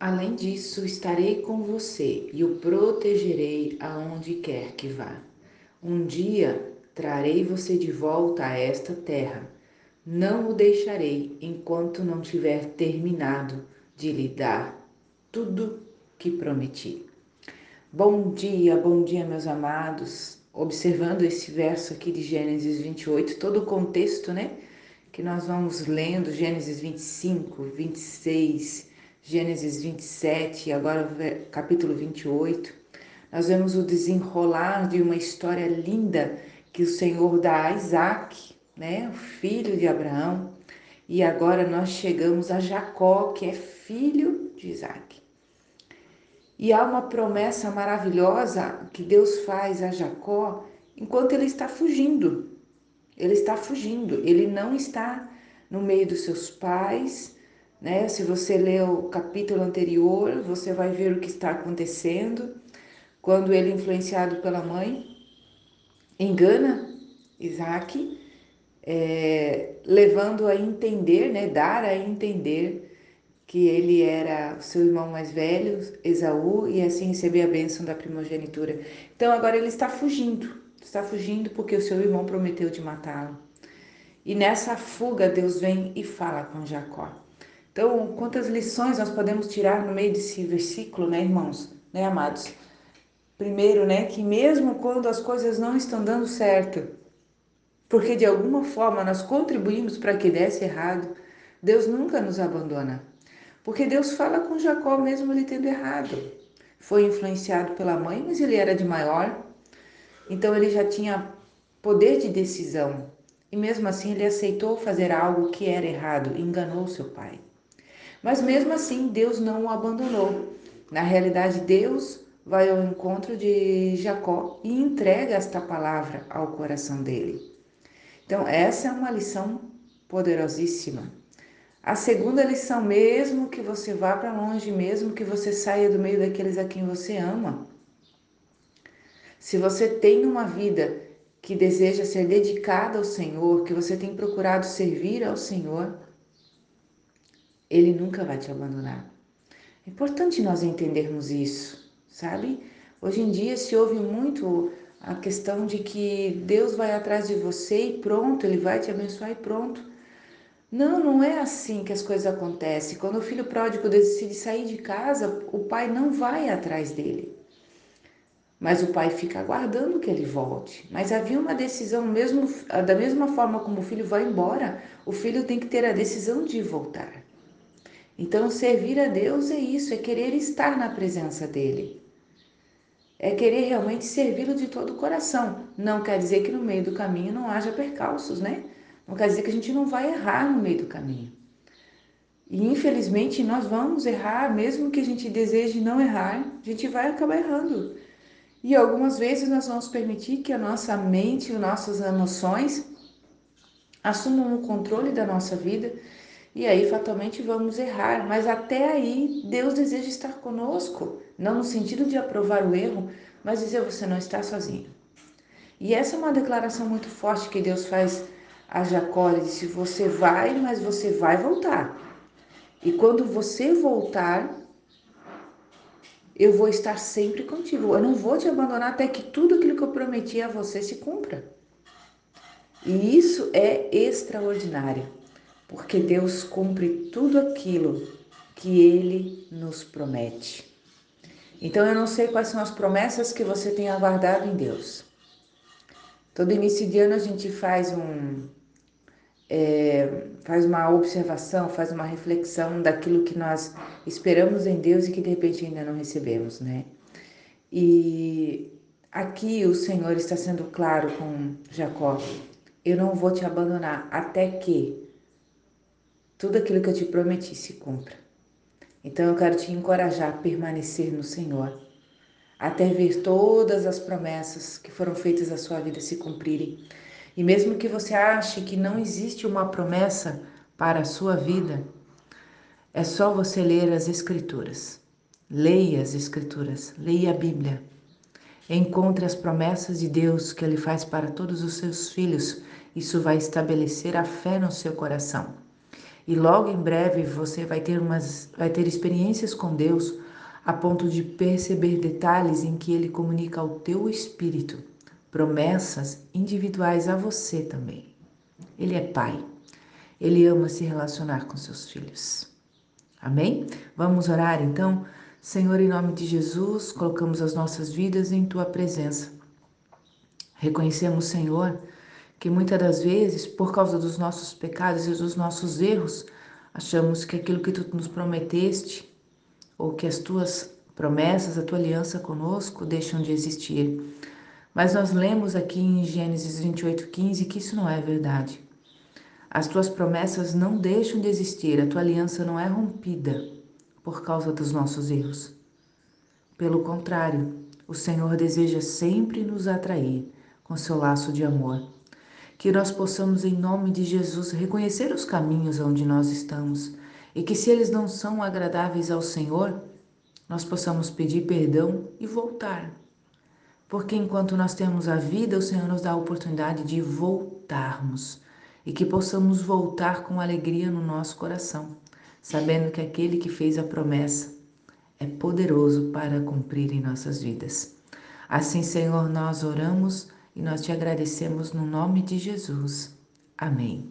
Além disso, estarei com você e o protegerei aonde quer que vá. Um dia trarei você de volta a esta terra. Não o deixarei enquanto não tiver terminado de lhe dar tudo que prometi. Bom dia, bom dia, meus amados. Observando esse verso aqui de Gênesis 28, todo o contexto, né? Que nós vamos lendo, Gênesis 25, 26, Gênesis 27 e agora capítulo 28, nós vemos o desenrolar de uma história linda que o Senhor dá a Isaac, né, o filho de Abraão, e agora nós chegamos a Jacó, que é filho de Isaac. E há uma promessa maravilhosa que Deus faz a Jacó enquanto ele está fugindo. Ele está fugindo, ele não está no meio dos seus pais, né? Se você ler o capítulo anterior, você vai ver o que está acontecendo quando ele, influenciado pela mãe, engana Isaac, é, levando a entender, né? Dar a entender que ele era o seu irmão mais velho, Esaú, e assim receber a bênção da primogenitura. Então agora ele está fugindo, está fugindo porque o seu irmão prometeu de matá-lo. E nessa fuga Deus vem e fala com Jacó. Então, quantas lições nós podemos tirar no meio desse versículo, né, irmãos, né, amados? Primeiro, né, que mesmo quando as coisas não estão dando certo, porque de alguma forma nós contribuímos para que desse errado, Deus nunca nos abandona. Porque Deus fala com Jacó mesmo ele tendo errado. Foi influenciado pela mãe, mas ele era de maior, então ele já tinha poder de decisão. E mesmo assim ele aceitou fazer algo que era errado, enganou seu pai. Mas mesmo assim, Deus não o abandonou. Na realidade, Deus vai ao encontro de Jacó e entrega esta palavra ao coração dele. Então, essa é uma lição poderosíssima. A segunda lição, mesmo que você vá para longe, mesmo que você saia do meio daqueles a quem você ama, se você tem uma vida que deseja ser dedicada ao Senhor, que você tem procurado servir ao Senhor, ele nunca vai te abandonar. É importante nós entendermos isso, sabe? Hoje em dia se ouve muito a questão de que Deus vai atrás de você e pronto, ele vai te abençoar e pronto. Não, não é assim que as coisas acontecem. Quando o filho pródigo decide sair de casa, o pai não vai atrás dele. Mas o pai fica aguardando que ele volte. Mas havia uma decisão, mesmo da mesma forma como o filho vai embora, o filho tem que ter a decisão de voltar. Então, servir a Deus é isso, é querer estar na presença dele. É querer realmente servi-lo de todo o coração. Não quer dizer que no meio do caminho não haja percalços, né? Não quer dizer que a gente não vai errar no meio do caminho. E infelizmente nós vamos errar, mesmo que a gente deseje não errar, a gente vai acabar errando. E algumas vezes nós vamos permitir que a nossa mente, as nossas emoções assumam o controle da nossa vida e aí fatalmente vamos errar. Mas até aí Deus deseja estar conosco, não no sentido de aprovar o erro, mas dizer você não está sozinho. E essa é uma declaração muito forte que Deus faz a Jacó. Ele disse: Você vai, mas você vai voltar. E quando você voltar, eu vou estar sempre contigo. Eu não vou te abandonar até que tudo aquilo que eu prometi a você se cumpra. E isso é extraordinário porque Deus cumpre tudo aquilo que Ele nos promete. Então eu não sei quais são as promessas que você tem aguardado em Deus. Todo início de ano a gente faz um é, faz uma observação, faz uma reflexão daquilo que nós esperamos em Deus e que de repente ainda não recebemos, né? E aqui o Senhor está sendo claro com Jacó: eu não vou te abandonar até que tudo aquilo que eu te prometi se cumpra. Então eu quero te encorajar a permanecer no Senhor, até ver todas as promessas que foram feitas à sua vida se cumprirem. E mesmo que você ache que não existe uma promessa para a sua vida, é só você ler as Escrituras. Leia as Escrituras, leia a Bíblia. Encontre as promessas de Deus que Ele faz para todos os seus filhos. Isso vai estabelecer a fé no seu coração. E logo em breve você vai ter umas vai ter experiências com Deus a ponto de perceber detalhes em que ele comunica ao teu espírito promessas individuais a você também. Ele é pai. Ele ama se relacionar com seus filhos. Amém? Vamos orar então? Senhor, em nome de Jesus, colocamos as nossas vidas em tua presença. Reconhecemos, Senhor, que muitas das vezes, por causa dos nossos pecados e dos nossos erros, achamos que aquilo que tu nos prometeste ou que as tuas promessas, a tua aliança conosco deixam de existir. Mas nós lemos aqui em Gênesis 28:15 que isso não é verdade. As tuas promessas não deixam de existir, a tua aliança não é rompida por causa dos nossos erros. Pelo contrário, o Senhor deseja sempre nos atrair com seu laço de amor. Que nós possamos, em nome de Jesus, reconhecer os caminhos onde nós estamos e que, se eles não são agradáveis ao Senhor, nós possamos pedir perdão e voltar. Porque enquanto nós temos a vida, o Senhor nos dá a oportunidade de voltarmos e que possamos voltar com alegria no nosso coração, sabendo que aquele que fez a promessa é poderoso para cumprir em nossas vidas. Assim, Senhor, nós oramos e nós te agradecemos no nome de Jesus. Amém.